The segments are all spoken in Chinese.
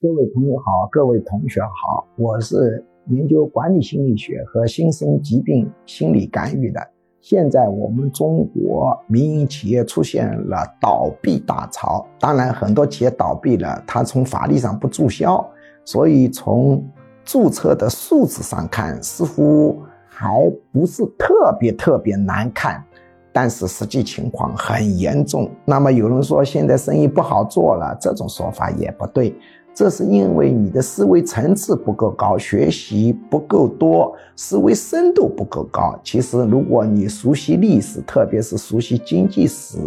各位朋友好，各位同学好，我是研究管理心理学和新生疾病心理干预的。现在我们中国民营企业出现了倒闭大潮，当然很多企业倒闭了，它从法律上不注销，所以从注册的数字上看，似乎还不是特别特别难看，但是实际情况很严重。那么有人说现在生意不好做了，这种说法也不对。这是因为你的思维层次不够高，学习不够多，思维深度不够高。其实，如果你熟悉历史，特别是熟悉经济史，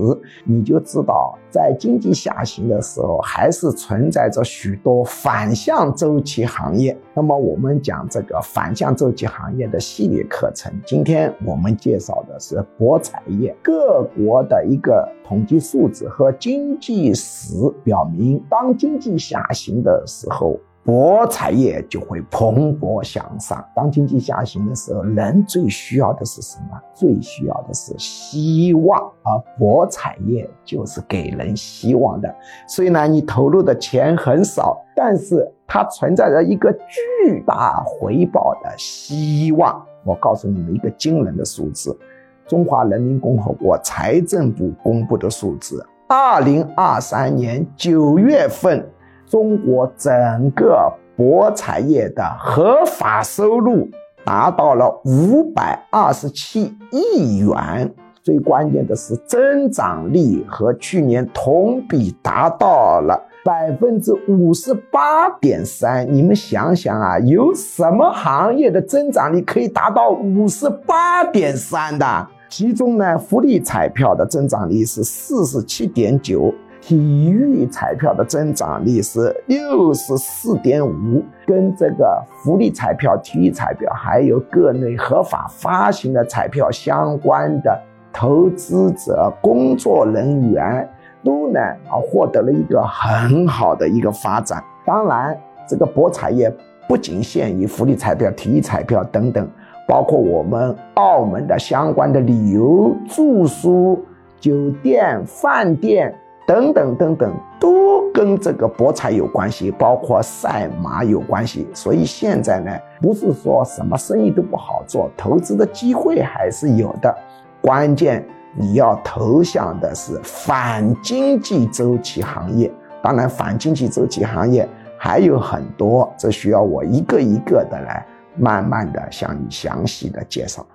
你就知道，在经济下行的时候，还是存在着许多反向周期行业。那么，我们讲这个反向周期行业的系列课程，今天我们介绍的是博彩业。各国的一个统计数字和经济史表明，当经济下行。的时候，博彩业就会蓬勃向上。当经济下行的时候，人最需要的是什么？最需要的是希望，而博彩业就是给人希望的。虽然你投入的钱很少，但是它存在着一个巨大回报的希望。我告诉你们一个惊人的数字：中华人民共和国财政部公布的数字，二零二三年九月份。中国整个博彩业的合法收入达到了五百二十七亿元，最关键的是增长率和去年同比达到了百分之五十八点三。你们想想啊，有什么行业的增长率可以达到五十八点三的？其中呢，福利彩票的增长率是四十七点九。体育彩票的增长率是六十四点五，跟这个福利彩票、体育彩票还有各类合法发行的彩票相关的投资者、工作人员都呢啊获得了一个很好的一个发展。当然，这个博彩业不仅限于福利彩票、体育彩票等等，包括我们澳门的相关的旅游、住宿、酒店、饭店。等等等等，都跟这个博彩有关系，包括赛马有关系。所以现在呢，不是说什么生意都不好做，投资的机会还是有的。关键你要投向的是反经济周期行业。当然，反经济周期行业还有很多，这需要我一个一个的来慢慢的向你详细的介绍。